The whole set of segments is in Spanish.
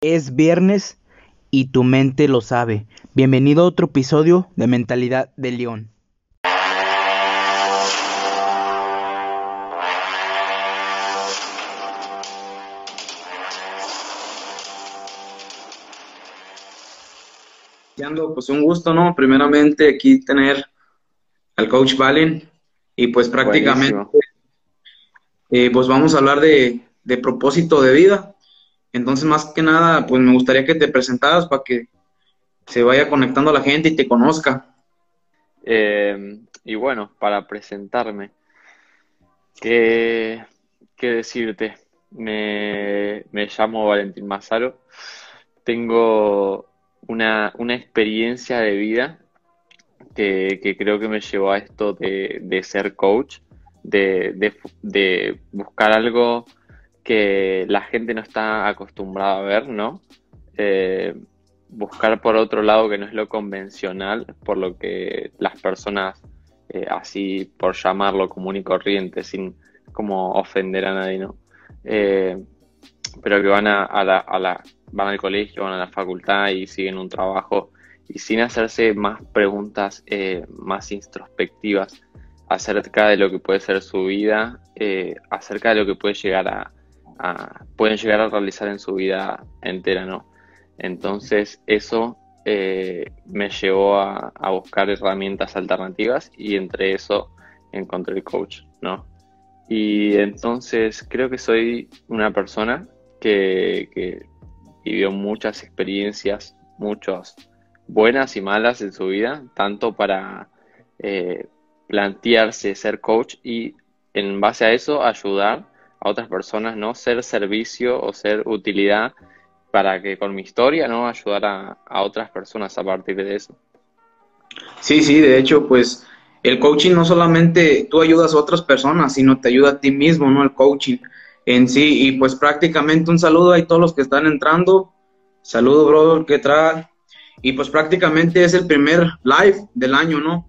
Es viernes y tu mente lo sabe. Bienvenido a otro episodio de Mentalidad de León. Pues un gusto, ¿no? Primeramente aquí tener al coach Valen y pues prácticamente eh, pues vamos a hablar de, de propósito de vida entonces, más que nada, pues me gustaría que te presentaras para que se vaya conectando la gente y te conozca. Eh, y bueno, para presentarme, ¿qué, decirte? Me, llamo Valentín Mazaro, tengo una, experiencia de vida que, creo que me llevó a esto de, ser coach, de, de buscar algo que la gente no está acostumbrada a ver, ¿no? Eh, buscar por otro lado que no es lo convencional, por lo que las personas, eh, así por llamarlo común y corriente, sin como ofender a nadie, ¿no? Eh, pero que van a, la, van al colegio, van a la facultad y siguen un trabajo y sin hacerse más preguntas más introspectivas acerca de lo que puede ser su vida, acerca de lo que puede llegar a, pueden llegar a realizar en su vida entera, ¿no? Entonces eso eh, me llevó a, buscar herramientas alternativas y entre eso encontré el coach, ¿no? Y entonces creo que soy una persona que, vivió muchas experiencias, muchas buenas y malas en su vida, tanto para eh, plantearse ser coach y en base a eso ayudar a otras personas, ¿no? Ser servicio o ser utilidad para que con mi historia, ¿no? Ayudar a, otras personas a partir de eso. Sí, sí, de hecho, pues el coaching no solamente tú ayudas a otras personas, sino te ayuda a ti mismo, ¿no? El coaching en sí. Y pues prácticamente un saludo a todos los que están entrando. Saludo, brother, ¿qué trae? Y pues prácticamente es el primer live del año, ¿no?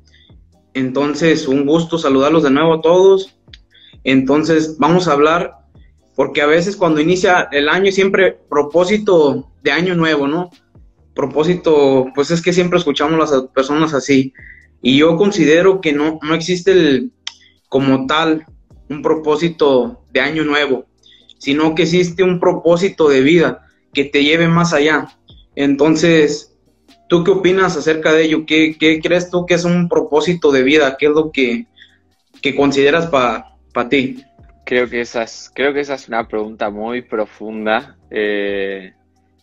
Entonces, un gusto saludarlos de nuevo a todos. Entonces, vamos a hablar, porque a veces cuando inicia el año siempre propósito de año nuevo, ¿no? Propósito, pues es que siempre escuchamos las personas así. Y yo considero que no, no existe el, como tal un propósito de año nuevo, sino que existe un propósito de vida que te lleve más allá. Entonces, ¿tú qué opinas acerca de ello? ¿Qué, crees tú que es un propósito de vida? ¿Qué es lo que, que consideras para para ti? Creo que, esa es, creo que esa es una pregunta muy profunda eh,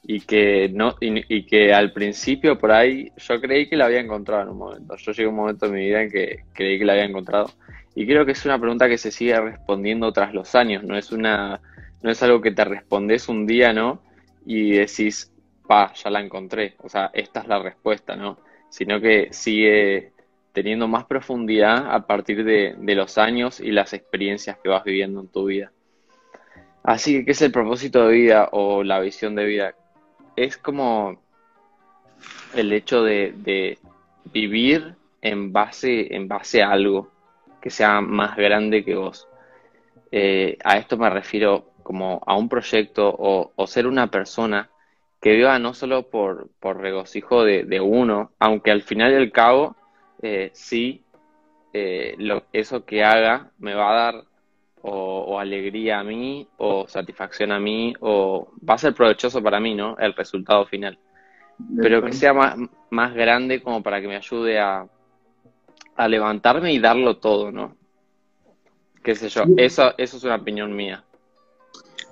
y, que no, y, que al principio por ahí yo creí que la había encontrado en un momento. Yo llegué a un momento en mi vida en que creí que la había encontrado. Y creo que es una pregunta que se sigue respondiendo tras los años. No es, una, no es algo que te respondes un día, ¿no? Y decís, pa, ya la encontré. O sea, esta es la respuesta, ¿no? Sino que sigue teniendo más profundidad a partir de, los años y las experiencias que vas viviendo en tu vida. Así que, ¿qué es el propósito de vida o la visión de vida? Es como el hecho de, vivir en base, en base a algo que sea más grande que vos. Eh, a esto me refiero como a un proyecto o, ser una persona que viva no solo por, regocijo de, de, uno, aunque al final y al cabo eh, sí, eh, lo, eso que haga me va a dar o, alegría a mí, o satisfacción a mí, o va a ser provechoso para mí, ¿no? El resultado final. Pero que sea más, más grande como para que me ayude a, a levantarme y darlo todo, ¿no? Qué sé yo, eso, eso es una opinión mía.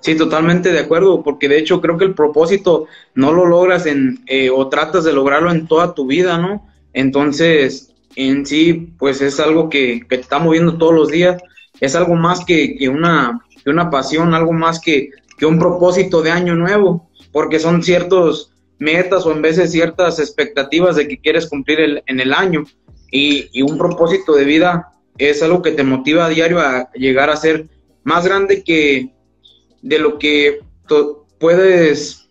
Sí, totalmente de acuerdo, porque de hecho creo que el propósito no lo logras en, eh, o tratas de lograrlo en toda tu vida, ¿no? Entonces, en sí, pues es algo que, te está moviendo todos los días, es algo más que, una, una pasión, algo más que, un propósito de año nuevo, porque son ciertos metas o en veces ciertas expectativas de que quieres cumplir en el año. Y, un propósito de vida es algo que te motiva a diario a llegar a ser más grande que de lo que puedes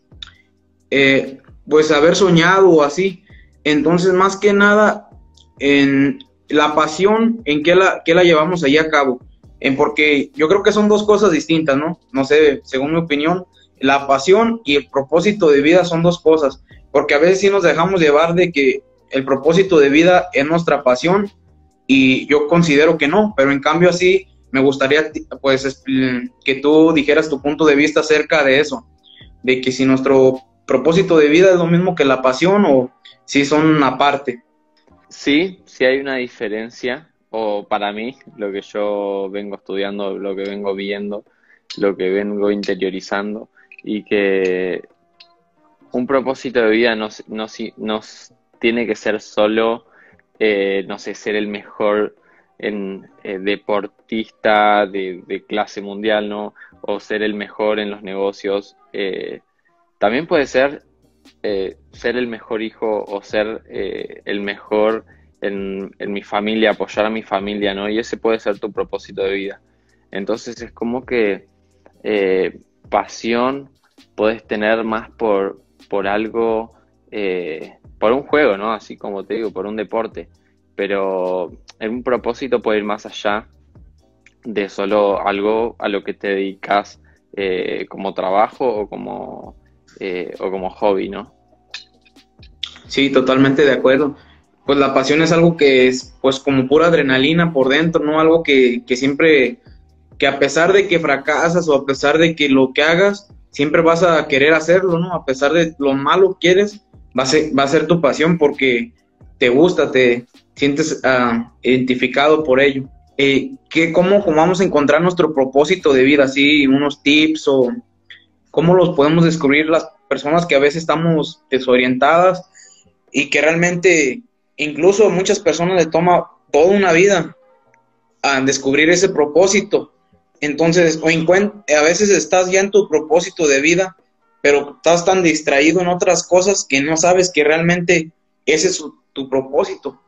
eh, pues haber soñado o así. Entonces, más que nada, en la pasión en que la, que la llevamos ahí a cabo. En porque yo creo que son dos cosas distintas, ¿no? No sé, según mi opinión, la pasión y el propósito de vida son dos cosas, porque a veces sí nos dejamos llevar de que el propósito de vida es nuestra pasión y yo considero que no, pero en cambio así me gustaría pues que tú dijeras tu punto de vista acerca de eso, de que si nuestro propósito de vida es lo mismo que la pasión o si son aparte. Sí, sí hay una diferencia, o para mí, lo que yo vengo estudiando, lo que vengo viendo, lo que vengo interiorizando, y que un propósito de vida no, no, no tiene que ser solo, eh, no sé, ser el mejor en, eh, deportista de, clase mundial, ¿no? O ser el mejor en los negocios. Eh, también puede ser ser el mejor hijo o ser el mejor en, mi familia, apoyar a mi familia, ¿no? Y ese puede ser tu propósito de vida. Entonces es como que pasión puedes tener más por, por algo, eh, por un juego, ¿no? Así como te digo, por un deporte. Pero en un propósito puede ir más allá de solo algo a lo que te dedicas eh, como trabajo o como, eh, o como hobby, ¿no? Sí, totalmente de acuerdo. Pues la pasión es algo que es pues como pura adrenalina por dentro, ¿no? Algo que, que siempre, que a pesar de que fracasas o a pesar de que lo que hagas, siempre vas a querer hacerlo, ¿no? A pesar de lo malo que quieres, va a ser, va a ser tu pasión porque te gusta, te sientes uh, identificado por ello. Eh, ¿qué, cómo, ¿Cómo vamos a encontrar nuestro propósito de vida? ¿Así unos tips o cómo los podemos descubrir las personas que a veces estamos desorientadas y que realmente incluso muchas personas le toma toda una vida a descubrir ese propósito entonces, o a veces estás ya en tu propósito de vida, pero estás tan distraído en otras cosas que no sabes que realmente ese es tu propósito.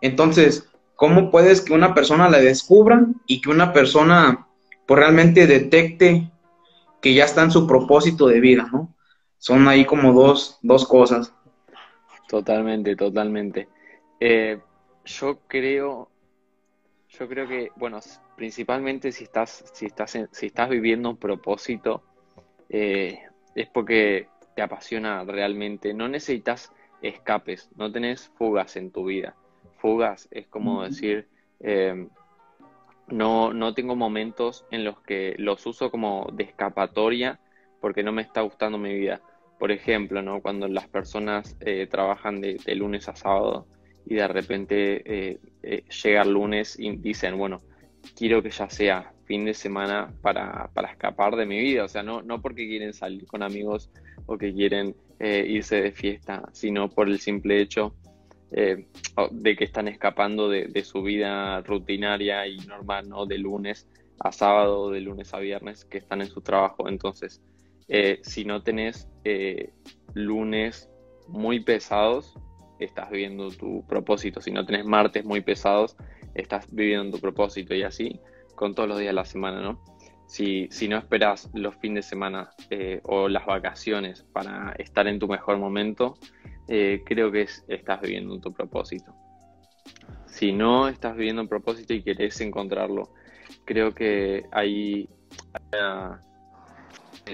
Entonces, ¿cómo puedes que una persona la descubra y que una persona pues realmente detecte que ya está en su propósito de vida, ¿no? Son ahí como dos, dos cosas. Totalmente, totalmente. Eh, yo creo, yo creo que, bueno, principalmente si estás, si estás, si estás viviendo un propósito, eh, es porque te apasiona realmente. No necesitas escapes, no tenés fugas en tu vida. Fugas es como decir, em, no, no tengo momentos en los que los uso como de escapatoria porque no me está gustando mi vida. Por ejemplo, ¿no? cuando las personas eh, trabajan de, lunes a sábado y de repente eh, llega el lunes y dicen, bueno, quiero que ya sea fin de semana para, escapar de mi vida. O sea, no, no porque quieren salir con amigos o que quieren eh, irse de fiesta, sino por el simple hecho eh, de que están escapando de, su vida rutinaria y normal, ¿no? De lunes a sábado, de lunes a viernes, que están en su trabajo. Entonces, eh, si no tenés lunes muy pesados, estás viviendo tu propósito. Si no tenés martes muy pesados, estás viviendo tu propósito y así con todos los días de la semana, ¿no? Si, si no esperas los fines de semana eh, o las vacaciones para estar en tu mejor momento, eh, creo que estás viviendo tu propósito. Si no estás viviendo un propósito y querés encontrarlo, creo que hay,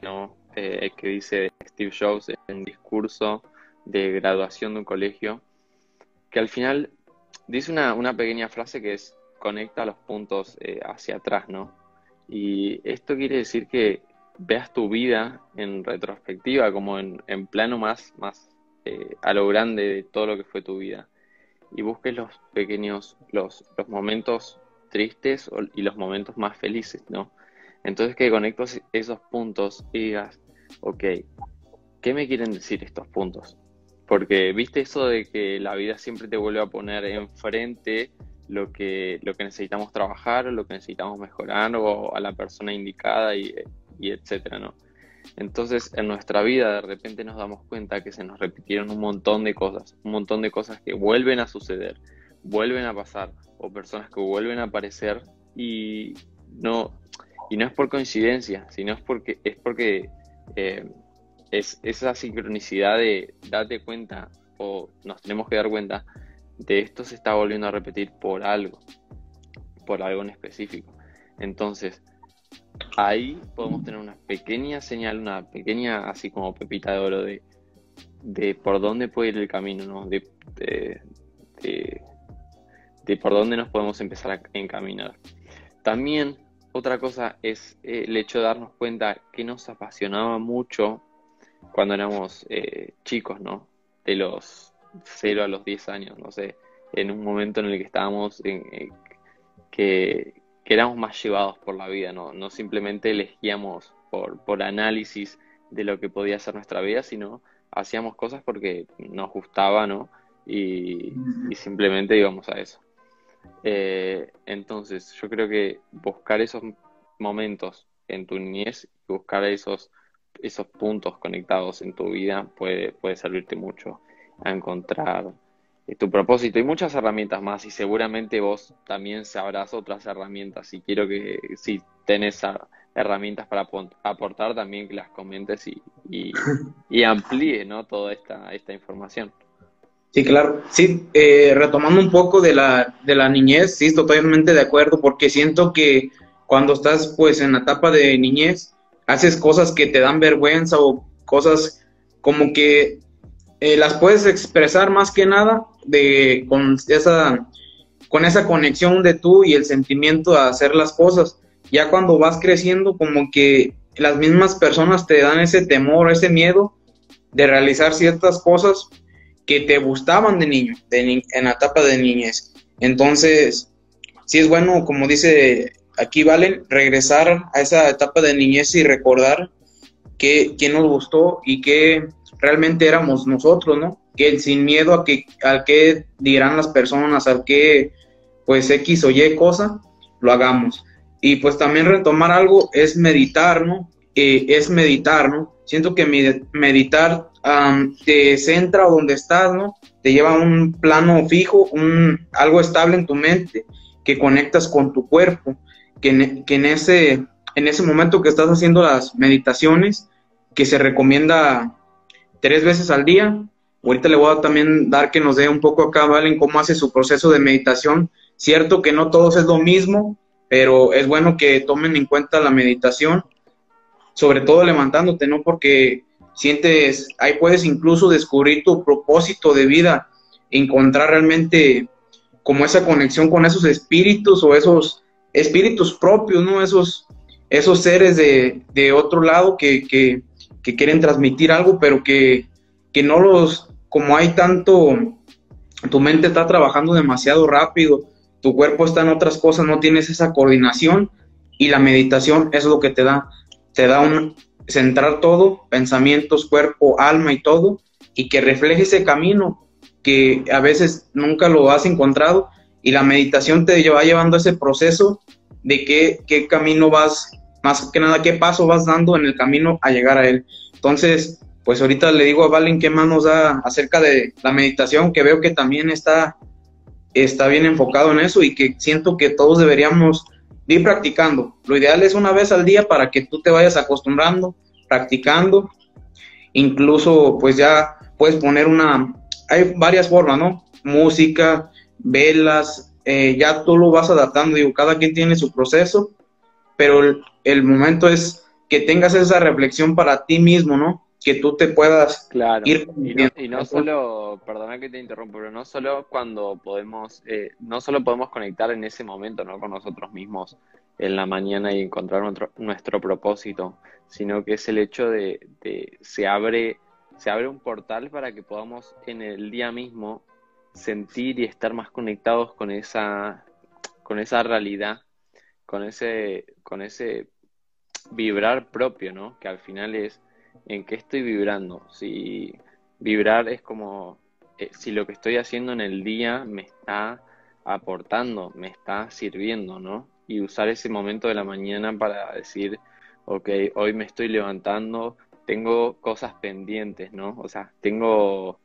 ¿no? Eh, que dice Steve Jobs en un discurso de graduación de un colegio, que al final dice una, una pequeña frase que es conecta los puntos eh, hacia atrás, ¿no? Y esto quiere decir que veas tu vida en retrospectiva, como en, en plano más, más eh, a lo grande de todo lo que fue tu vida. Y busques los pequeños, los, los momentos tristes y los momentos más felices, ¿no? Entonces que conectes esos puntos y digas, ok, ¿qué me quieren decir estos puntos? Porque viste eso de que la vida siempre te vuelve a poner enfrente lo que, lo que necesitamos trabajar, lo que necesitamos mejorar o a la persona indicada y, y etcétera, ¿no? Entonces, en nuestra vida de repente nos damos cuenta que se nos repitieron un montón de cosas, un montón de cosas que vuelven a suceder, vuelven a pasar, o personas que vuelven a aparecer y no, y no es por coincidencia, sino es porque, es porque eh, es esa sincronicidad de date cuenta o nos tenemos que dar cuenta de esto se está volviendo a repetir por algo, por algo en específico. Entonces, ahí podemos tener una pequeña señal, una pequeña, así como pepita de oro de, de por dónde puede ir el camino, ¿no? De, de, por dónde nos podemos empezar a encaminar. También otra cosa es eh, el hecho de darnos cuenta que nos apasionaba mucho cuando éramos eh, chicos, ¿no? De los 0 a los 10 años, no sé, en un momento en el que estábamos, eh, que, que, éramos más llevados por la vida, ¿no? No simplemente elegíamos por, por análisis de lo que podía ser nuestra vida, sino hacíamos cosas porque nos gustaba, ¿no? Y, simplemente íbamos a eso. Eh, entonces, yo creo que buscar esos momentos en tu niñez buscar esos, esos puntos conectados en tu vida puede, puede servirte mucho a encontrar tu propósito y muchas herramientas más y seguramente vos también sabrás otras herramientas y quiero que si tenés herramientas para aportar también que las comentes y, y, amplíe ¿no? toda esta, esta información. Sí, claro. Sí, eh, retomando un poco de la, de la niñez, sí, totalmente de acuerdo, porque siento que cuando estás pues en la etapa de niñez, haces cosas que te dan vergüenza o cosas como que eh, las puedes expresar más que nada de, con, esa, con esa conexión de tú y el sentimiento de hacer las cosas. Ya cuando vas creciendo, como que las mismas personas te dan ese temor, ese miedo de realizar ciertas cosas que te gustaban de niño, en la etapa de niñez. Entonces, sí es bueno, como dice aquí Valen, regresar a esa etapa de niñez y recordar qué, nos gustó y qué realmente éramos nosotros, ¿no? Que sin miedo a que al que dirán las personas, al que pues X o Y cosa, lo hagamos. Y pues también retomar algo es meditar, ¿no? es meditar, ¿no? Siento que meditar te centra donde estás, ¿no? Te lleva a un plano fijo, un, algo estable en tu mente, que conectas con tu cuerpo, que que en, ese, en ese momento que estás haciendo las meditaciones, que se recomienda tres veces al día. Ahorita le voy a también dar que nos dé un poco acá, Valen, cómo hace su proceso de meditación. Cierto que no todos es lo mismo, pero es bueno que tomen en cuenta la meditación, sobre todo levantándote, ¿no? Porque sientes, ahí puedes incluso descubrir tu propósito de vida, encontrar realmente como esa conexión con esos espíritus o esos espíritus propios, ¿no? Esos, esos seres de, de otro lado que, que, que quieren transmitir algo, pero que, que no los, como hay tanto, tu mente está trabajando demasiado rápido, tu cuerpo está en otras cosas, no tienes esa coordinación y la meditación es lo que te da, te da un centrar todo, pensamientos, cuerpo, alma y todo, y que refleje ese camino que a veces nunca lo has encontrado y la meditación te va llevando ese proceso de qué, qué camino vas más que nada qué paso vas dando en el camino a llegar a él. Entonces, pues ahorita le digo a Valen qué más nos da acerca de la meditación, que veo que también está, está bien enfocado en eso y que siento que todos deberíamos ir practicando. Lo ideal es una vez al día para que tú te vayas acostumbrando, practicando. Incluso, pues ya puedes poner una, hay varias formas, ¿no? Música, velas, eh, ya tú lo vas adaptando, digo, cada quien tiene su proceso, pero el, el momento es que tengas esa reflexión para ti mismo, ¿no? Que tú te puedas claro. ir. Y no, y no solo, perdona que te interrumpo, pero no solo cuando podemos, eh, no solo podemos conectar en ese momento, ¿no? Con nosotros mismos en la mañana y encontrar nuestro, nuestro propósito, sino que es el hecho de, de se abre, se abre un portal para que podamos en el día mismo sentir y estar más conectados con esa, con esa realidad, con ese, con ese vibrar propio, ¿no? Que al final es en qué estoy vibrando. Si vibrar es como eh, si lo que estoy haciendo en el día me está aportando, me está sirviendo, ¿no? Y usar ese momento de la mañana para decir, ok, hoy me estoy levantando, tengo cosas pendientes, ¿no? O sea, tengo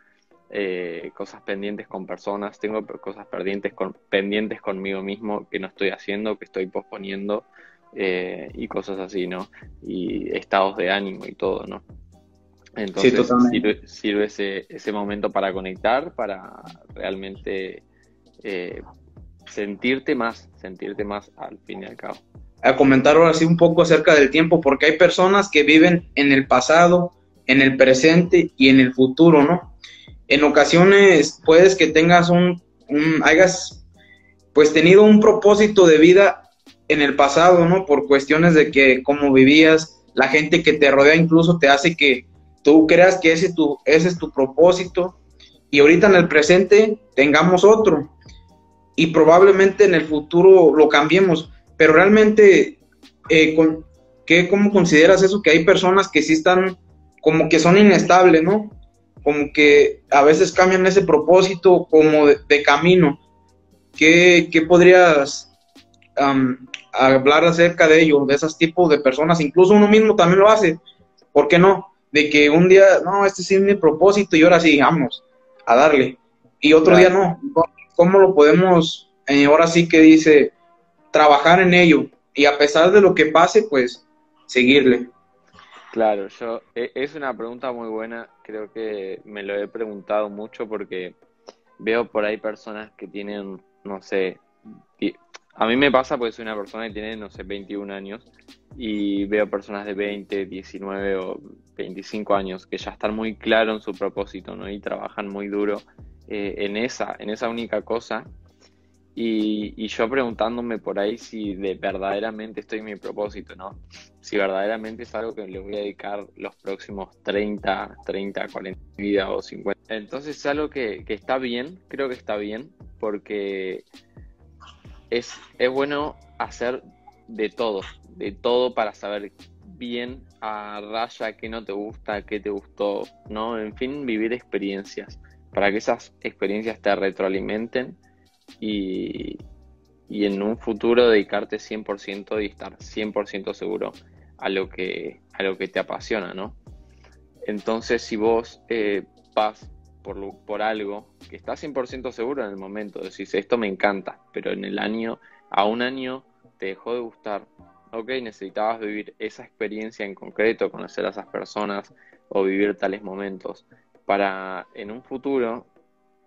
eh, cosas pendientes con personas, tengo cosas pendientes, con, pendientes conmigo mismo que no estoy haciendo, que estoy posponiendo eh, y cosas así, ¿no? Y estados de ánimo y todo, ¿no? Entonces sirve, ese, ese, momento para conectar, para realmente eh, sentirte más, sentirte más al fin y al cabo. a comentar ahora sí un poco acerca del tiempo, porque hay personas que viven en el pasado, en el presente y en el futuro, ¿no? En ocasiones puedes que tengas un, un hayas pues tenido un propósito de vida en el pasado, ¿no? Por cuestiones de que cómo vivías, la gente que te rodea incluso te hace que tú creas que ese, tu, ese es tu propósito y ahorita en el presente tengamos otro y probablemente en el futuro lo cambiemos, pero realmente, eh, con, ¿qué, ¿cómo consideras eso? Que hay personas que sí están como que son inestables, ¿no? Como que a veces cambian ese propósito como de, camino. ¿Qué, qué podrías hablar acerca de ello, de esos tipos de personas? Incluso uno mismo también lo hace. ¿Por qué no? De que un día, no, este sí es mi propósito y ahora sí, vamos a darle. Y otro día no. ¿Cómo lo podemos, eh, ahora sí que dice, trabajar en ello? Y a pesar de lo que pase, pues seguirle. Claro, yo e, es una pregunta muy buena, creo que me lo he preguntado mucho porque veo por ahí personas que tienen, no sé, a mí me pasa porque soy una persona que tiene, no sé, 21 años y veo personas de 20, 19 o 25 años que ya están muy claros en su propósito, ¿no? Y trabajan muy duro eh, en esa, en esa única cosa. Y, yo preguntándome por ahí si de verdaderamente estoy en mi propósito, ¿no? Si verdaderamente es algo que le voy a dedicar los próximos 30, 30, 40 vidas o 50. Entonces es algo que, que está bien, creo que está bien, porque es, es bueno hacer de todo, de todo para saber bien a raya qué no te gusta, qué te gustó, ¿no? En fin, vivir experiencias, para que esas experiencias te retroalimenten y, y en un futuro dedicarte 100% y estar 100% seguro a lo, que, a lo que te apasiona, ¿no? Entonces, si vos eh, vas por, por algo que estás 100% seguro en el momento, decís, esto me encanta, pero en el año, a un año te dejó de gustar, ok, necesitabas vivir esa experiencia en concreto, conocer a esas personas o vivir tales momentos, para en un futuro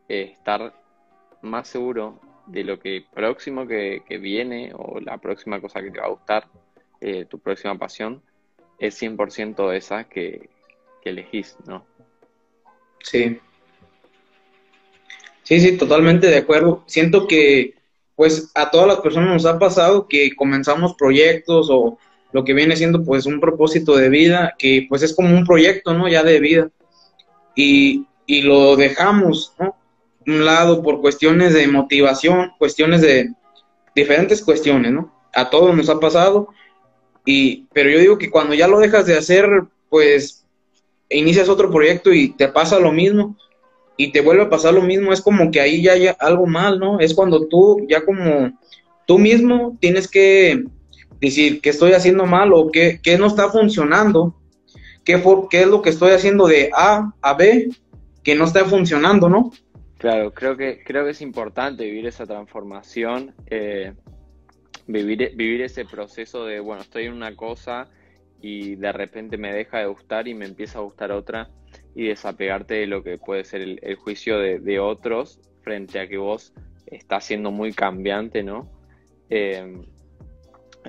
eh, estar más seguro de lo que próximo que, viene o la próxima cosa que te va a gustar, eh, tu próxima pasión, es 100% esa que, que elegís, ¿no? Sí, Sí, sí, totalmente de acuerdo. Siento que pues a todas las personas nos ha pasado que comenzamos proyectos o lo que viene siendo pues un propósito de vida, que pues es como un proyecto, ¿no? Ya de vida. Y, y lo dejamos, ¿no? Un lado por cuestiones de motivación, cuestiones de diferentes cuestiones, ¿no? A todos nos ha pasado. Y, pero yo digo que cuando ya lo dejas de hacer, pues inicias otro proyecto y te pasa lo mismo y te vuelve a pasar lo mismo, es como que ahí ya hay algo mal, ¿no? Es cuando tú ya como tú mismo tienes que decir qué estoy haciendo mal o qué, no está funcionando, qué, qué es lo que estoy haciendo de A a B que no está funcionando, ¿no? Claro, creo que, creo que es importante vivir esa transformación, eh, vivir, vivir ese proceso de, bueno, estoy en una cosa y de repente me deja de gustar y me empieza a gustar otra y desapegarte de lo que puede ser el, juicio de, otros frente a que vos estás siendo muy cambiante, ¿no? Eh,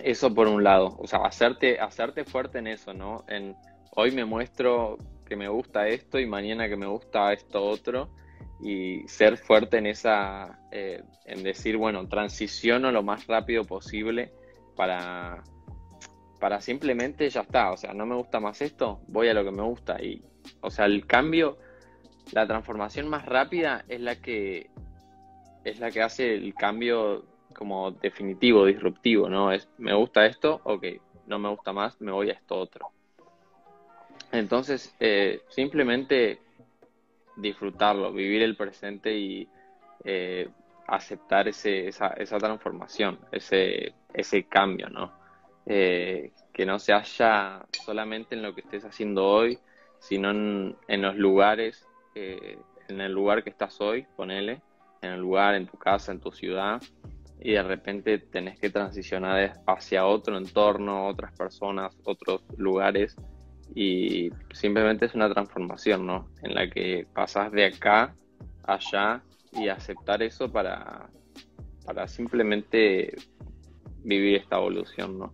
eso por un lado, o sea, hacerte, hacerte fuerte en eso, ¿no? En hoy me muestro que me gusta esto y mañana que me gusta esto otro y ser fuerte en esa, eh, en decir, bueno, transiciono lo más rápido posible para, para simplemente ya está, o sea, no me gusta más esto, voy a lo que me gusta y, o sea, el cambio, la transformación más rápida es la que es la que hace el cambio como definitivo, disruptivo, ¿no? Es, me gusta esto, ok, no me gusta más, me voy a esto otro. Entonces, eh, simplemente disfrutarlo, vivir el presente y eh, aceptar ese, esa, esa transformación, ese, ese cambio, ¿no? Eh, que no se haya solamente en lo que estés haciendo hoy, sino en, los lugares, eh, en el lugar que estás hoy, ponele, en el lugar, en tu casa, en tu ciudad, y de repente tenés que transicionar hacia otro entorno, otras personas, otros lugares, y simplemente es una transformación, ¿no? En la que pasas de acá allá y aceptar eso para, para simplemente vivir esta evolución, ¿no?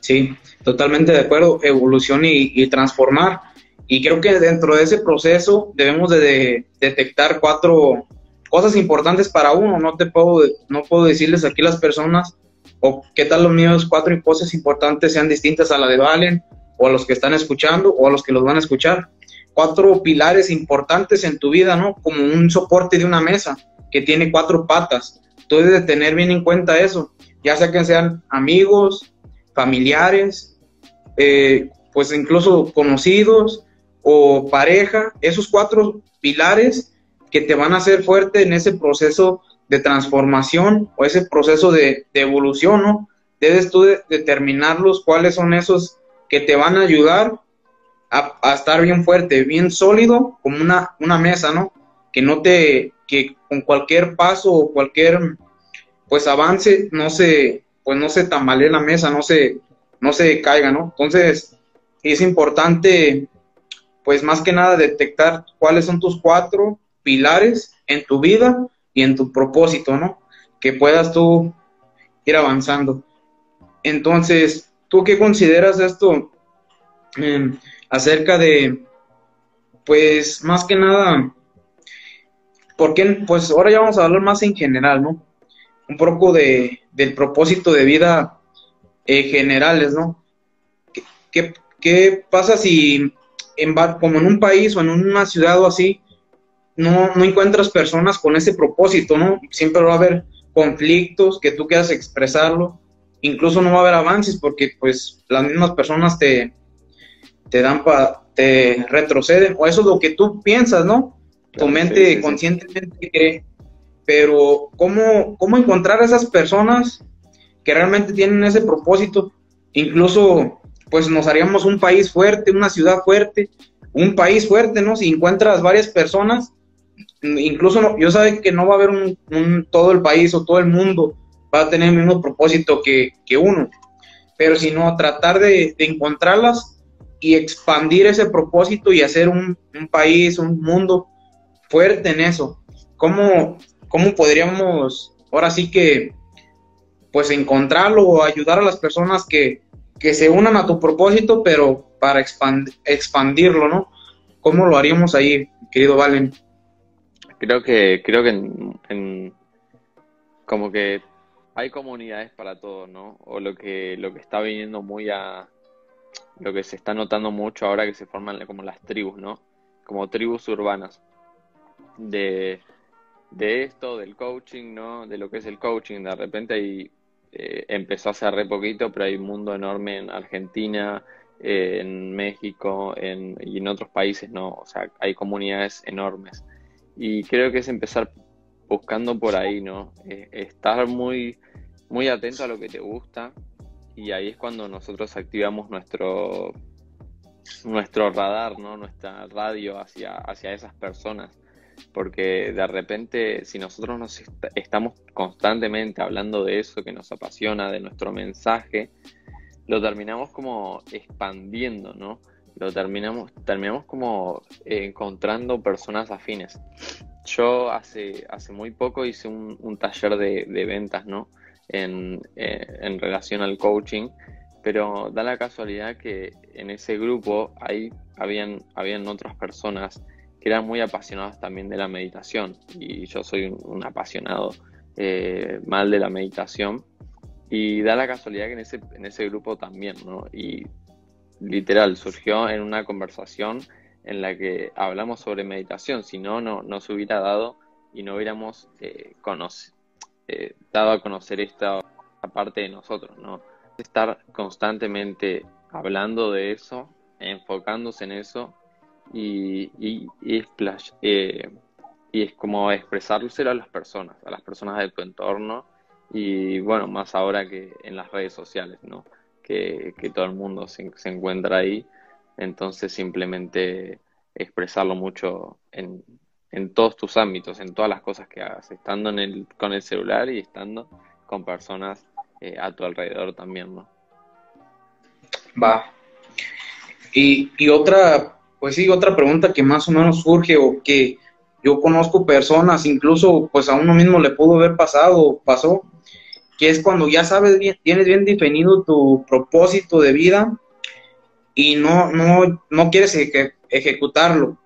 Sí, totalmente de acuerdo, evolución y, transformar. Y creo que dentro de ese proceso debemos de, detectar cuatro cosas importantes para uno. No te puedo, no puedo decirles aquí las personas o qué tal los míos cuatro cosas importantes sean distintas a la de Valen o a los que están escuchando o a los que los van a escuchar. Cuatro pilares importantes en tu vida, ¿no? Como un soporte de una mesa que tiene cuatro patas. Tú debes de tener bien en cuenta eso, ya sea que sean amigos, familiares, eh, pues incluso conocidos o pareja, esos cuatro pilares que te van a hacer fuerte en ese proceso de transformación o ese proceso de, evolución, ¿no? Debes tú determinarlos cuáles son esos que te van a ayudar a, estar bien fuerte, bien sólido, como una, una mesa, ¿no? Que no te, que con cualquier paso o cualquier, pues avance, no se, pues no se tambalee la mesa, no se, no se caiga, ¿no? Entonces, es importante, pues más que nada, detectar cuáles son tus cuatro pilares en tu vida y en tu propósito, ¿no? Que puedas tú ir avanzando. Entonces, ¿tú qué consideras esto em, acerca de, pues, más que nada, porque, pues, ahora ya vamos a hablar más en general, ¿no? Un poco de, del propósito de vida eh, generales, ¿no? ¿Qué, qué, pasa si, en, como en un país o en una ciudad o así, no, no encuentras personas con ese propósito, ¿no? Siempre va a haber conflictos que tú quieras expresarlo, incluso no va a haber avances porque pues las mismas personas te, te dan para, te retroceden, o eso es lo que tú piensas, ¿no? Tu mente conscientemente cree, pero ¿cómo, ¿cómo encontrar a esas personas que realmente tienen ese propósito? Incluso pues nos haríamos un país fuerte, una ciudad fuerte, un país fuerte, ¿no? Si encuentras varias personas incluso yo sé que no va a haber un, todo el país o todo el mundo va a tener el mismo propósito que, uno, pero sino tratar de, encontrarlas y expandir ese propósito y hacer un, país, un mundo fuerte en eso. ¿Cómo, ¿Cómo podríamos ahora sí que pues encontrarlo o ayudar a las personas que, que se unan a tu propósito, pero para expandirlo, ¿no? ¿Cómo lo haríamos ahí, querido Valen? Creo que, creo que en, como que hay comunidades para todo, ¿no? O lo que, lo que está viniendo muy a, lo que se está notando mucho ahora que se forman como las tribus, ¿no? Como tribus urbanas. De, de esto, del coaching, ¿no? De lo que es el coaching. De repente ahí eh, empezó hace re poquito, pero hay un mundo enorme en Argentina, en México en, y en otros países, ¿no? O sea, hay comunidades enormes. Y creo que es empezar buscando por ahí, ¿no? Eh, estar muy, muy atento a lo que te gusta y ahí es cuando nosotros activamos nuestro, nuestro radar, ¿no? Nuestra radio hacia, hacia esas personas. Porque de repente, si nosotros nos estamos constantemente hablando de eso que nos apasiona, de nuestro mensaje, lo terminamos como expandiendo, ¿no? lo terminamos, terminamos como encontrando personas afines. Yo hace, hace muy poco hice un, taller de, ventas, ¿no? En, eh, en, relación al coaching, pero da la casualidad que en ese grupo ahí habían, habían otras personas que eran muy apasionadas también de la meditación y yo soy un, apasionado eh, mal de la meditación y da la casualidad que en ese, en ese grupo también, ¿no? Y literal, surgió en una conversación en la que hablamos sobre meditación, si no, no, se hubiera dado y no hubiéramos eh, eh, dado a conocer esta, parte de nosotros, ¿no? Estar constantemente hablando de eso, enfocándose en eso y, y, y, eh, y es como expresárselo a las personas, a las personas de tu entorno y bueno, más ahora que en las redes sociales, ¿no? que, todo el mundo se, encuentra ahí. Entonces simplemente expresarlo mucho en, todos tus ámbitos, en todas las cosas que hagas, estando en el, con el celular y estando con personas eh, a tu alrededor también, ¿no? Va. Y, y otra, pues sí, otra pregunta que más o menos surge o que yo conozco personas, incluso pues a uno mismo le pudo haber pasado, pasó, que es cuando ya sabes bien, tienes bien definido tu propósito de vida y no, no, no quieres ejecutarlo.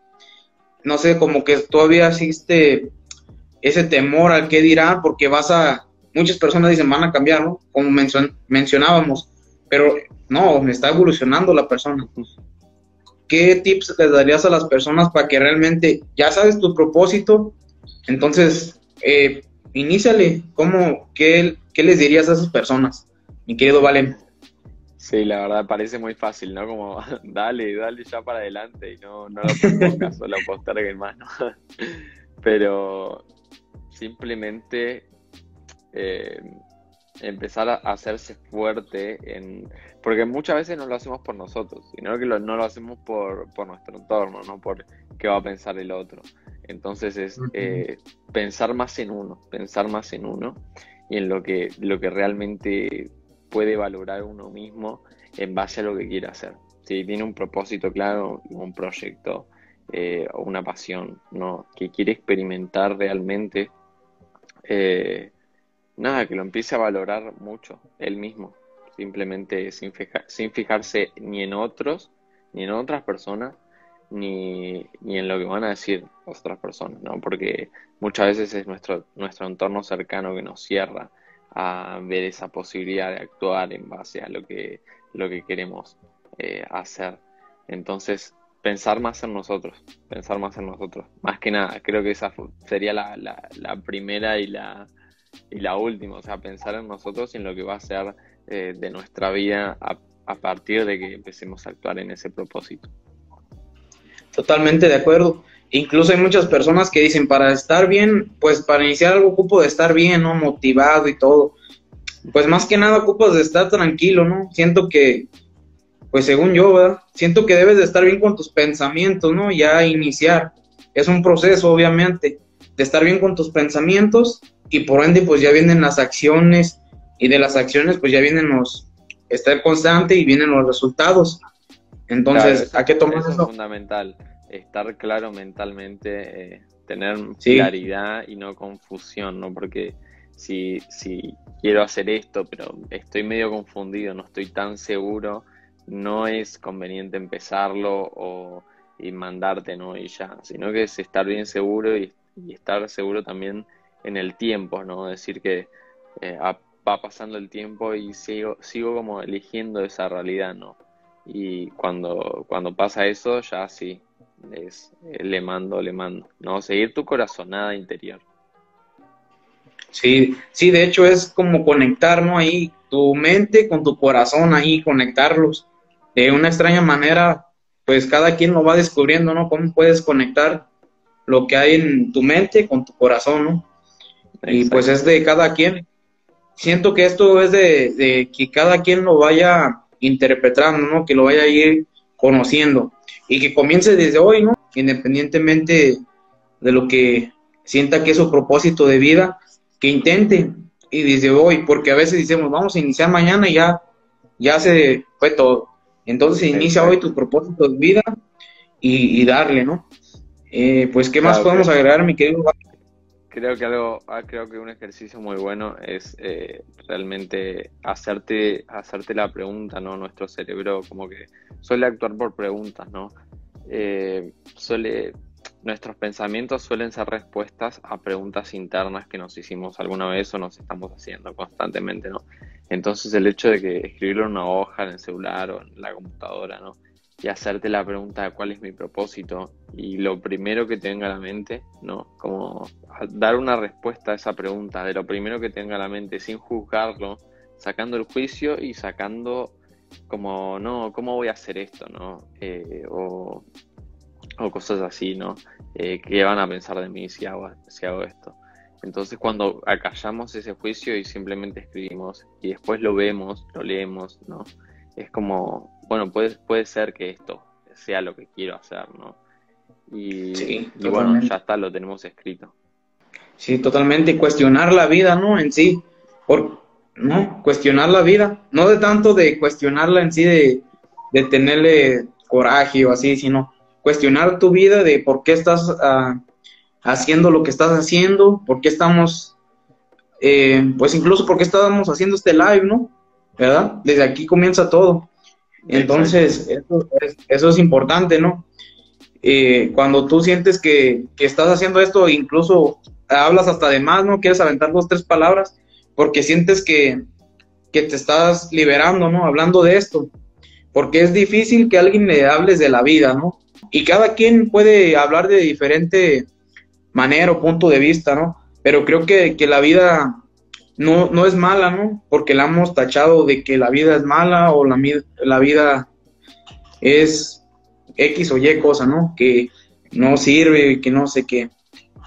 No sé, como que todavía existe ese temor al que dirán, porque vas a, muchas personas dicen van a cambiar, ¿no? Como mencionábamos, pero no, me está evolucionando la persona. ¿Qué tips le darías a las personas para que realmente ya sabes tu propósito? Entonces, eh, iníciale, ¿cómo, qué, qué, les dirías a esas personas, mi querido Valen? Sí, la verdad parece muy fácil, ¿no? Como dale, dale ya para adelante y no, no lo pongas, solo posterguen más, ¿no? Pero simplemente eh, empezar a hacerse fuerte en... Porque muchas veces no lo hacemos por nosotros, sino que no lo hacemos por, por nuestro entorno, no por qué va a pensar el otro. Entonces es eh, pensar más en uno, pensar más en uno y en lo que, lo que realmente puede valorar uno mismo en base a lo que quiere hacer. Si tiene un propósito claro, un proyecto eh, o una pasión ¿no? que quiere experimentar realmente, eh, nada, que lo empiece a valorar mucho él mismo, simplemente sin, sin fijarse ni en otros, ni en otras personas, ni, ni, en lo que van a decir otras personas, ¿no? Porque muchas veces es nuestro, nuestro entorno cercano que nos cierra a ver esa posibilidad de actuar en base a lo que, lo que queremos eh, hacer. Entonces, pensar más en nosotros, pensar más en nosotros. Más que nada, creo que esa sería la, la, la primera y la, y la última, o sea, pensar en nosotros y en lo que va a ser eh, de nuestra vida a, a partir de que empecemos a actuar en ese propósito. Totalmente de acuerdo. Incluso hay muchas personas que dicen, para estar bien, pues para iniciar algo ocupo de estar bien, ¿no? Motivado y todo. Pues más que nada ocupas de estar tranquilo, ¿no? Siento que, pues según yo, ¿verdad? Siento que debes de estar bien con tus pensamientos, ¿no? Ya iniciar. Es un proceso, obviamente, de estar bien con tus pensamientos y por ende, pues ya vienen las acciones y de las acciones, pues ya vienen los, estar constante y vienen los resultados. Entonces, ¿a qué tomas eso? Es fundamental, estar claro mentalmente, eh, tener claridad y no confusión, ¿no? Porque si, si quiero hacer esto, pero estoy medio confundido, no estoy tan seguro, no es conveniente empezarlo o y mandarte, ¿no? Y ya, sino que es estar bien seguro y, estar seguro también en el tiempo, ¿no? Decir que eh, va pasando el tiempo y sigo, sigo como eligiendo esa realidad, ¿no? Y cuando, cuando pasa eso, ya sí, es, eh, le mando, le mando. No, seguir tu corazonada interior. Sí, sí, de hecho es como conectar, ¿no? Ahí tu mente con tu corazón, ahí conectarlos. De una extraña manera, pues cada quien lo va descubriendo, ¿no? Cómo puedes conectar lo que hay en tu mente con tu corazón, ¿no? Y pues es de cada quien. Siento que esto es de, de que cada quien lo vaya interpretando, ¿no? Que lo vaya a ir conociendo y que comience desde hoy, ¿no? Independientemente de lo que sienta que es su propósito de vida, que intente y desde hoy, porque a veces decimos, vamos a iniciar mañana y ya, ya se fue todo. Entonces inicia hoy tu propósito de vida y, darle, ¿no? Eh, pues, ¿qué más podemos agregar, mi querido? Creo que algo, ah, creo que un ejercicio muy bueno es eh, realmente hacerte, hacerte la pregunta, ¿no? Nuestro cerebro como que suele actuar por preguntas, ¿no? Eh, suele, nuestros pensamientos suelen ser respuestas a preguntas internas que nos hicimos alguna vez o nos estamos haciendo constantemente, ¿no? Entonces el hecho de que escribirlo en una hoja, en el celular o en la computadora, ¿no? Y hacerte la pregunta de cuál es mi propósito y lo primero que tenga la mente, ¿no? Como dar una respuesta a esa pregunta de lo primero que tenga la mente sin juzgarlo, sacando el juicio y sacando como, no, ¿cómo voy a hacer esto, no? Eh, o, cosas así, ¿no? Eh, ¿Qué van a pensar de mí si hago, si hago esto? Entonces cuando acallamos ese juicio y simplemente escribimos y después lo vemos, lo leemos, ¿no? Es como bueno, puede, puede ser que esto sea lo que quiero hacer, ¿no? Y, bueno, ya está, lo tenemos escrito. Sí, totalmente. Cuestionar la vida, ¿no? En sí. Por, ¿no? Cuestionar la vida. No de tanto de cuestionarla en sí, de, de tenerle coraje o así, sino cuestionar tu vida de por qué estás ah, haciendo lo que estás haciendo, por qué estamos eh, pues incluso porque estábamos haciendo este live, ¿no? ¿Verdad? Desde aquí comienza todo. Entonces, eso es, importante, ¿no? Eh, cuando tú sientes que, que, estás haciendo esto, incluso hablas hasta de más, ¿no? Quieres aventar dos, tres palabras, porque sientes que, que te estás liberando, ¿no? Hablando de esto. Porque es difícil que alguien le hables de la vida, ¿no? Y cada quien puede hablar de diferente manera o punto de vista, ¿no? Pero creo que, que la vida no, no es mala, ¿no? Porque la hemos tachado de que la vida es mala o la, la vida es X o Y cosa, ¿no? Que no sirve, que no sé qué.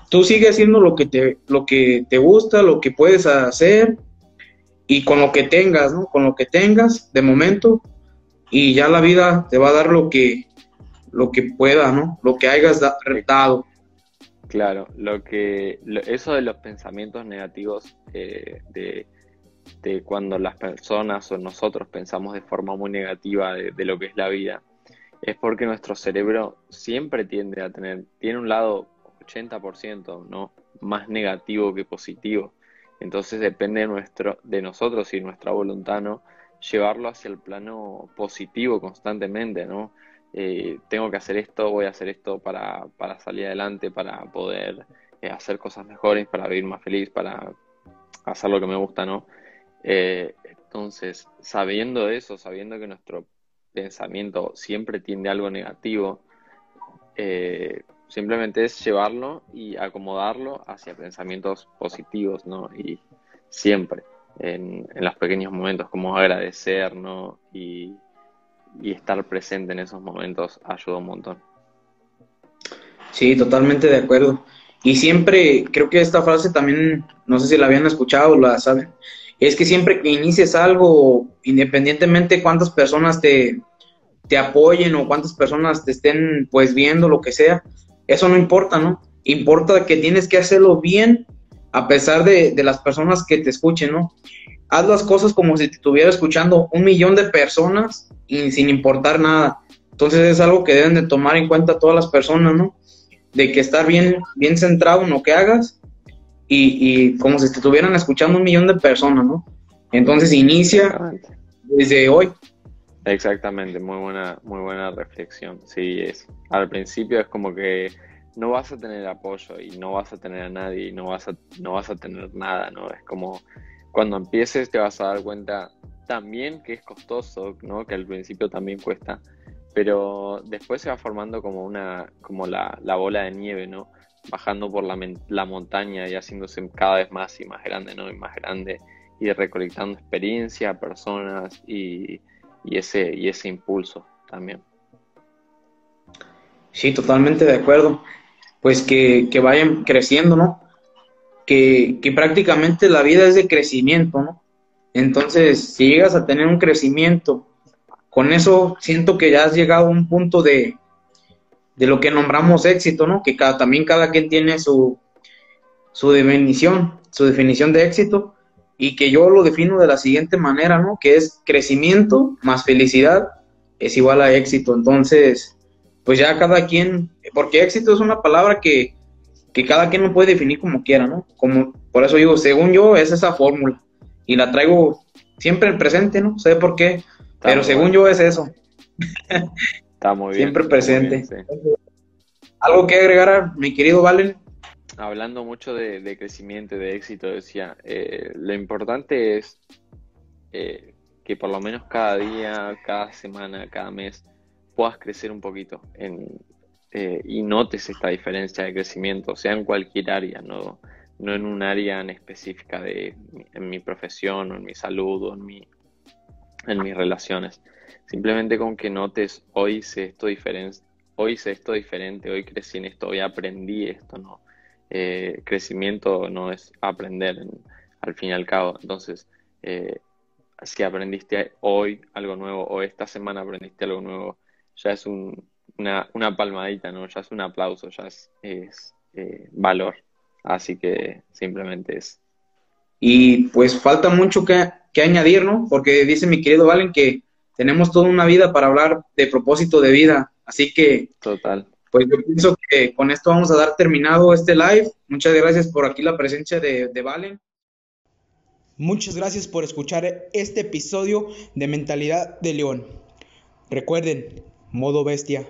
Tú sigues haciendo lo que te, lo que te gusta, lo que puedes hacer y con lo que tengas, ¿no? Con lo que tengas de momento y ya la vida te va a dar lo que, lo que pueda, ¿no? Lo que hayas retado. Claro, lo que eso de los pensamientos negativos eh, de, cuando las personas o nosotros pensamos de forma muy negativa de, lo que es la vida, es porque nuestro cerebro siempre tiende a tener, tiene un lado 80%, ¿no? Más negativo que positivo. Entonces depende de, nuestro, de nosotros y nuestra voluntad, ¿no? Llevarlo hacia el plano positivo constantemente, ¿no? Eh, tengo que hacer esto, voy a hacer esto para, para salir adelante, para poder eh, hacer cosas mejores, para vivir más feliz, para hacer lo que me gusta, ¿no? Eh, entonces, sabiendo eso, sabiendo que nuestro pensamiento siempre tiende algo negativo, simplemente es llevarlo y acomodarlo hacia pensamientos positivos, ¿no? Y siempre, en, en los pequeños momentos, como agradecer, ¿no? Y, y estar presente en esos momentos ayuda un montón. Sí, totalmente de acuerdo. Y siempre, creo que esta frase también, no sé si la habían escuchado o la saben, es que siempre que inicies algo, independientemente cuántas personas te, te apoyen o cuántas personas te estén pues viendo, lo que sea, eso no importa, ¿no? Importa que tienes que hacerlo bien a pesar de, de las personas que te escuchen, ¿no? haz las cosas como si te estuviera escuchando un millón de personas y sin importar nada. Entonces es algo que deben de tomar en cuenta todas las personas, ¿no? De que estar bien, bien centrado en lo que hagas y, como si te estuvieran escuchando un millón de personas, ¿no? Entonces inicia desde hoy. Exactamente, muy buena, muy buena reflexión. Sí, es. Al principio es como que no vas a tener apoyo y no vas a tener a nadie y no vas a, no vas a tener nada, ¿no? Es como cuando empieces te vas a dar cuenta también que es costoso, ¿no? Que al principio también cuesta, pero después se va formando como una, como la, bola de nieve, ¿no? Bajando por la, la, montaña y haciéndose cada vez más y más grande, ¿no? Y más grande y recolectando experiencia, personas y, ese, y ese impulso también. Sí, totalmente de acuerdo. Pues que, que vayan creciendo, ¿no? que, prácticamente la vida es de crecimiento, ¿no? Entonces, si llegas a tener un crecimiento, con eso siento que ya has llegado a un punto de, de lo que nombramos éxito, ¿no? Que cada, también cada quien tiene su, su definición, su definición de éxito, y que yo lo defino de la siguiente manera, ¿no? Que es crecimiento más felicidad es igual a éxito. Entonces, pues ya cada quien, porque éxito es una palabra que, que cada quien lo puede definir como quiera, ¿no? Como, por eso digo, según yo, es esa fórmula. Y la traigo siempre en presente, ¿no? Sé por qué, pero según yo es eso. Está muy bien. Siempre presente. ¿Algo que agregar, mi querido Valen? Hablando mucho de, crecimiento y de éxito, decía, eh, lo importante es eh, que por lo menos cada día, cada semana, cada mes, puedas crecer un poquito en, eh, y notes esta diferencia de crecimiento, sea en cualquier área, no, no en un área en específica de en mi profesión o en mi salud o en, mi, en mis relaciones. Simplemente con que notes, hoy sé esto diferente, hoy sé esto diferente, hoy crecí en esto, hoy aprendí esto, ¿no? Eh, crecimiento no es aprender al fin y al cabo. Entonces, eh, si aprendiste hoy algo nuevo o esta semana aprendiste algo nuevo, ya es un, una, una palmadita, ¿no? Ya es un aplauso, ya es, eh, valor. Así que simplemente es. Y pues falta mucho que, que, añadir, ¿no? Porque dice mi querido Valen que tenemos toda una vida para hablar de propósito de vida. Así que. Total. Pues yo pienso que con esto vamos a dar terminado este live. Muchas gracias por aquí la presencia de, de Valen. Muchas gracias por escuchar este episodio de Mentalidad de León. Recuerden, modo bestia.